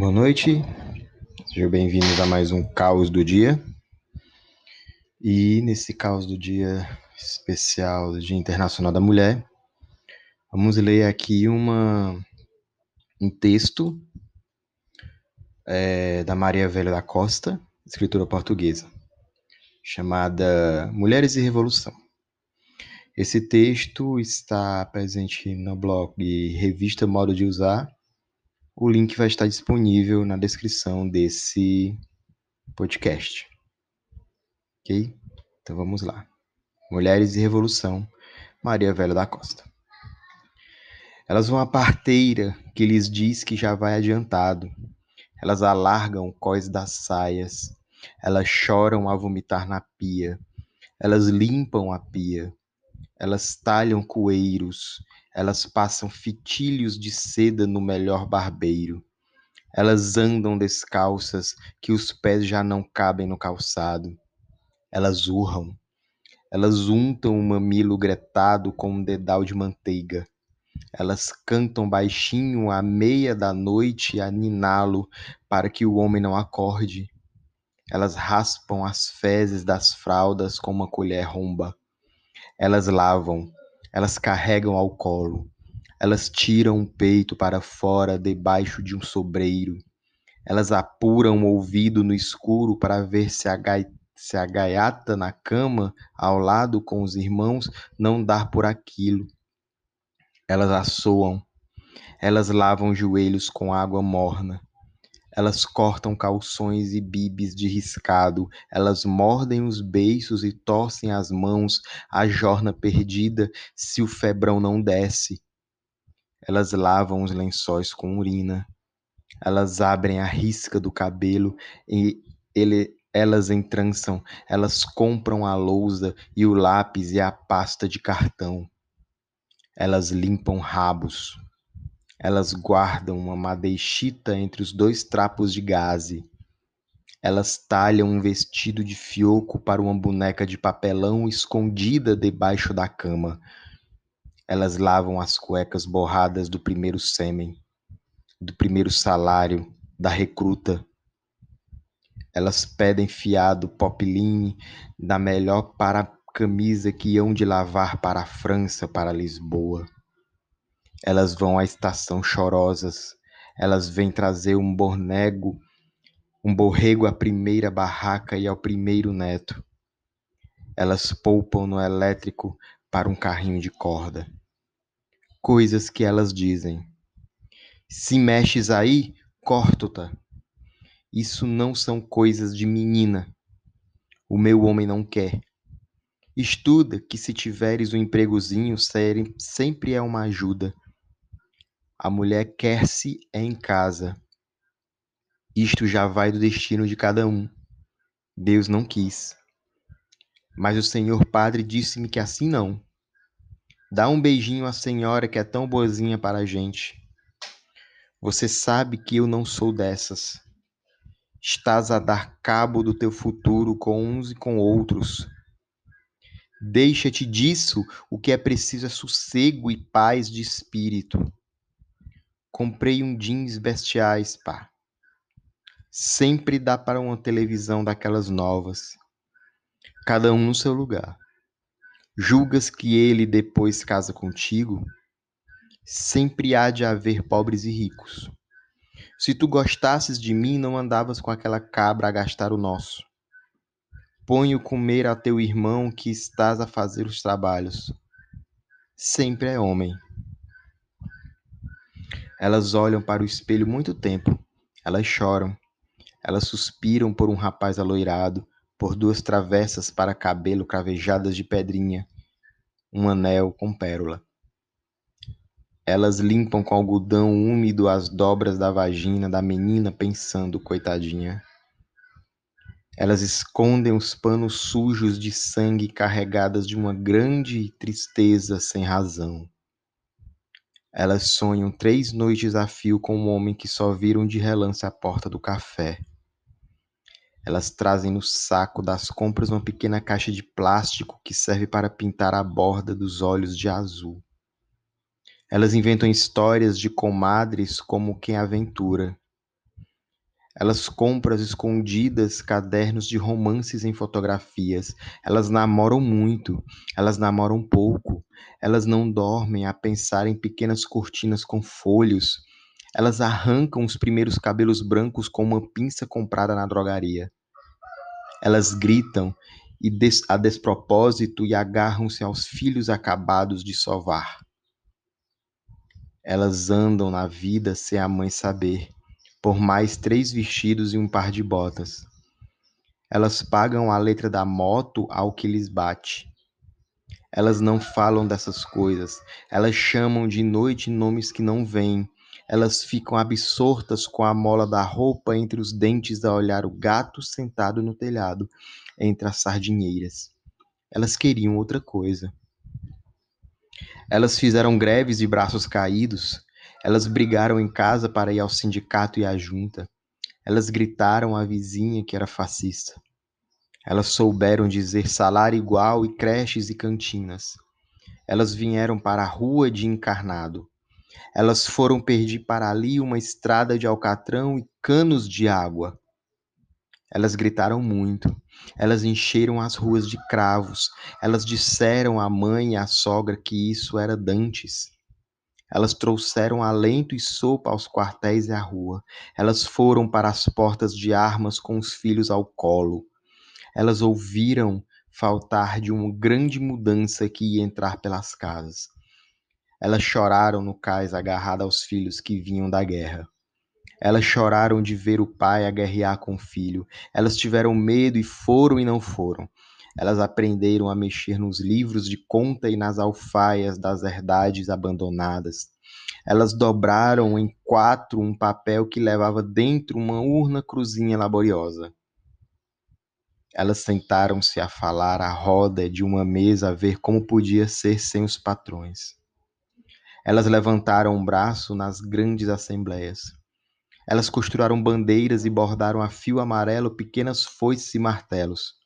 Boa noite, sejam bem-vindos a mais um Caos do Dia. E nesse Caos do Dia especial do Dia Internacional da Mulher, vamos ler aqui uma, um texto é, da Maria Velha da Costa, escritora portuguesa, chamada Mulheres e Revolução. Esse texto está presente no blog Revista Modo de Usar o link vai estar disponível na descrição desse podcast. Ok? Então vamos lá. Mulheres e Revolução, Maria Velha da Costa. Elas vão à parteira que lhes diz que já vai adiantado. Elas alargam o cós das saias. Elas choram a vomitar na pia. Elas limpam a pia. Elas talham coeiros elas passam fitilhos de seda no melhor barbeiro. Elas andam descalças, que os pés já não cabem no calçado. Elas urram. Elas untam o mamilo gretado com um dedal de manteiga. Elas cantam baixinho à meia da noite a niná-lo para que o homem não acorde. Elas raspam as fezes das fraldas com uma colher romba. Elas lavam, elas carregam ao colo. Elas tiram o peito para fora debaixo de um sobreiro. Elas apuram o ouvido no escuro para ver se a, gai... se a gaiata na cama, ao lado com os irmãos, não dar por aquilo. Elas assoam. Elas lavam joelhos com água morna. Elas cortam calções e bibes de riscado, elas mordem os beiços e torcem as mãos, a jorna perdida, se o febrão não desce. Elas lavam os lençóis com urina, elas abrem a risca do cabelo e ele, elas entrançam, elas compram a lousa e o lápis e a pasta de cartão. Elas limpam rabos, elas guardam uma madeixita entre os dois trapos de gaze. Elas talham um vestido de fioco para uma boneca de papelão escondida debaixo da cama. Elas lavam as cuecas borradas do primeiro sêmen, do primeiro salário, da recruta. Elas pedem fiado popeline da melhor para camisa que hão de lavar para a França, para Lisboa. Elas vão à estação chorosas, elas vêm trazer um bornego, um borrego à primeira barraca e ao primeiro neto. Elas poupam no elétrico para um carrinho de corda. Coisas que elas dizem. Se mexes aí, corto-ta. Isso não são coisas de menina. O meu homem não quer. Estuda que se tiveres um empregozinho, sempre é uma ajuda. A mulher quer-se é em casa. Isto já vai do destino de cada um. Deus não quis. Mas o Senhor Padre disse-me que assim não. Dá um beijinho à senhora que é tão boazinha para a gente. Você sabe que eu não sou dessas. Estás a dar cabo do teu futuro com uns e com outros. Deixa-te disso, o que é preciso é sossego e paz de espírito. Comprei um jeans bestiais, pá. Sempre dá para uma televisão daquelas novas. Cada um no seu lugar. Julgas que ele depois casa contigo? Sempre há de haver pobres e ricos. Se tu gostasses de mim, não andavas com aquela cabra a gastar o nosso. Põe-o comer a teu irmão que estás a fazer os trabalhos. Sempre é homem. Elas olham para o espelho muito tempo. Elas choram. Elas suspiram por um rapaz aloirado, por duas travessas para cabelo cravejadas de pedrinha, um anel com pérola. Elas limpam com algodão úmido as dobras da vagina da menina, pensando, coitadinha. Elas escondem os panos sujos de sangue carregadas de uma grande tristeza sem razão. Elas sonham três noites a fio com um homem que só viram de relance a porta do café. Elas trazem no saco das compras uma pequena caixa de plástico que serve para pintar a borda dos olhos de azul. Elas inventam histórias de comadres como quem aventura. Elas compram escondidas cadernos de romances em fotografias. Elas namoram muito, elas namoram pouco. Elas não dormem a pensar em pequenas cortinas com folhos. Elas arrancam os primeiros cabelos brancos com uma pinça comprada na drogaria. Elas gritam e des a despropósito e agarram-se aos filhos acabados de sovar. Elas andam na vida sem a mãe saber por mais três vestidos e um par de botas. Elas pagam a letra da moto ao que lhes bate. Elas não falam dessas coisas. Elas chamam de noite nomes que não vêm. Elas ficam absortas com a mola da roupa entre os dentes a olhar o gato sentado no telhado, entre as sardinheiras. Elas queriam outra coisa. Elas fizeram greves de braços caídos, elas brigaram em casa para ir ao sindicato e à junta. Elas gritaram à vizinha que era fascista. Elas souberam dizer salário igual e creches e cantinas. Elas vieram para a rua de encarnado. Elas foram pedir para ali uma estrada de alcatrão e canos de água. Elas gritaram muito. Elas encheram as ruas de cravos. Elas disseram à mãe e à sogra que isso era dantes. Elas trouxeram alento e sopa aos quartéis e à rua. Elas foram para as portas de armas com os filhos ao colo. Elas ouviram faltar de uma grande mudança que ia entrar pelas casas. Elas choraram no cais agarrada aos filhos que vinham da guerra. Elas choraram de ver o pai aguerrear com o filho. Elas tiveram medo e foram e não foram. Elas aprenderam a mexer nos livros de conta e nas alfaias das herdades abandonadas. Elas dobraram em quatro um papel que levava dentro uma urna cruzinha laboriosa. Elas sentaram-se a falar à roda de uma mesa a ver como podia ser sem os patrões. Elas levantaram um braço nas grandes assembleias. Elas costuraram bandeiras e bordaram a fio amarelo pequenas foices e martelos.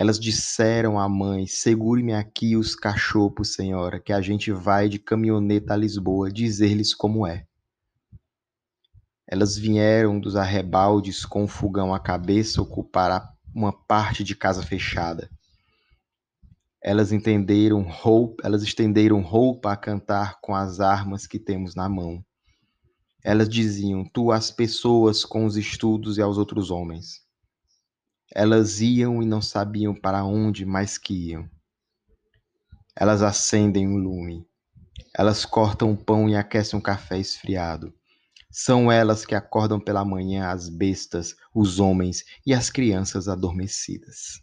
Elas disseram à mãe: Segure-me aqui os cachopos, senhora, que a gente vai de caminhoneta a Lisboa dizer-lhes como é. Elas vieram dos arrebaldes com o fogão à cabeça ocupar uma parte de casa fechada. Elas entenderam roupa, elas estenderam roupa a cantar com as armas que temos na mão. Elas diziam: Tu as pessoas com os estudos e aos outros homens. Elas iam e não sabiam para onde mais que iam. Elas acendem um lume. Elas cortam o pão e aquecem um café esfriado. São elas que acordam pela manhã as bestas, os homens e as crianças adormecidas.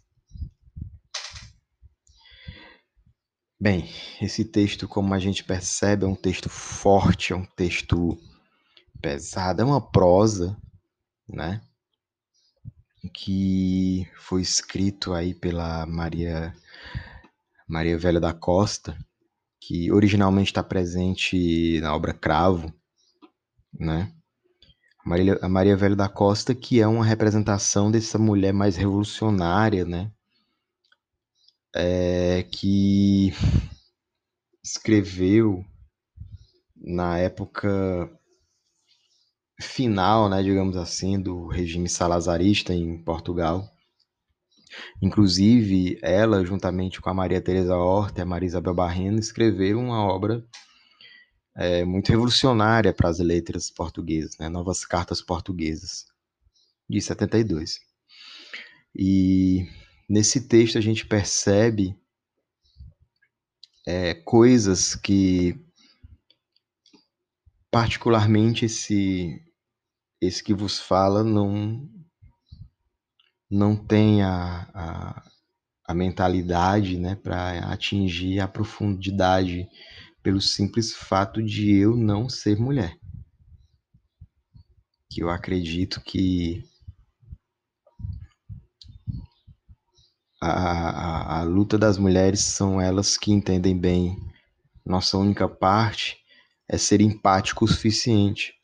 Bem, esse texto, como a gente percebe, é um texto forte, é um texto pesado, é uma prosa, né? Que foi escrito aí pela Maria Maria Velha da Costa, que originalmente está presente na obra Cravo, né? Maria, a Maria Velha da Costa, que é uma representação dessa mulher mais revolucionária, né? É, que escreveu na época final, né, digamos assim, do regime salazarista em Portugal. Inclusive, ela, juntamente com a Maria Teresa Horta e a Maria Isabel Barreno, escreveram uma obra é, muito revolucionária para as letras portuguesas, né, Novas Cartas Portuguesas, de 72. E nesse texto a gente percebe é, coisas que particularmente esse esse que vos fala não não tem a, a, a mentalidade né, para atingir a profundidade pelo simples fato de eu não ser mulher. Que eu acredito que a, a, a luta das mulheres são elas que entendem bem. Nossa única parte é ser empático o suficiente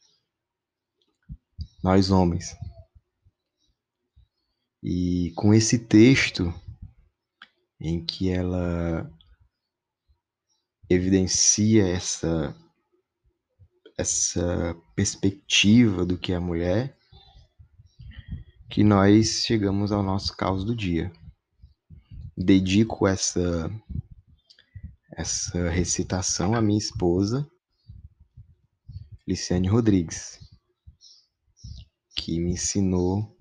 nós homens. E com esse texto em que ela evidencia essa essa perspectiva do que é a mulher, que nós chegamos ao nosso caos do dia. Dedico essa essa recitação à minha esposa, Liciane Rodrigues, que me ensinou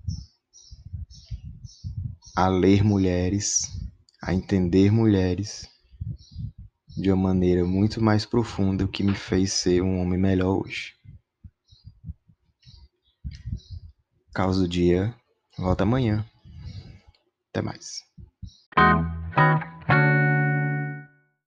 a ler mulheres, a entender mulheres de uma maneira muito mais profunda, o que me fez ser um homem melhor hoje. Caos do dia, volta amanhã. Até mais.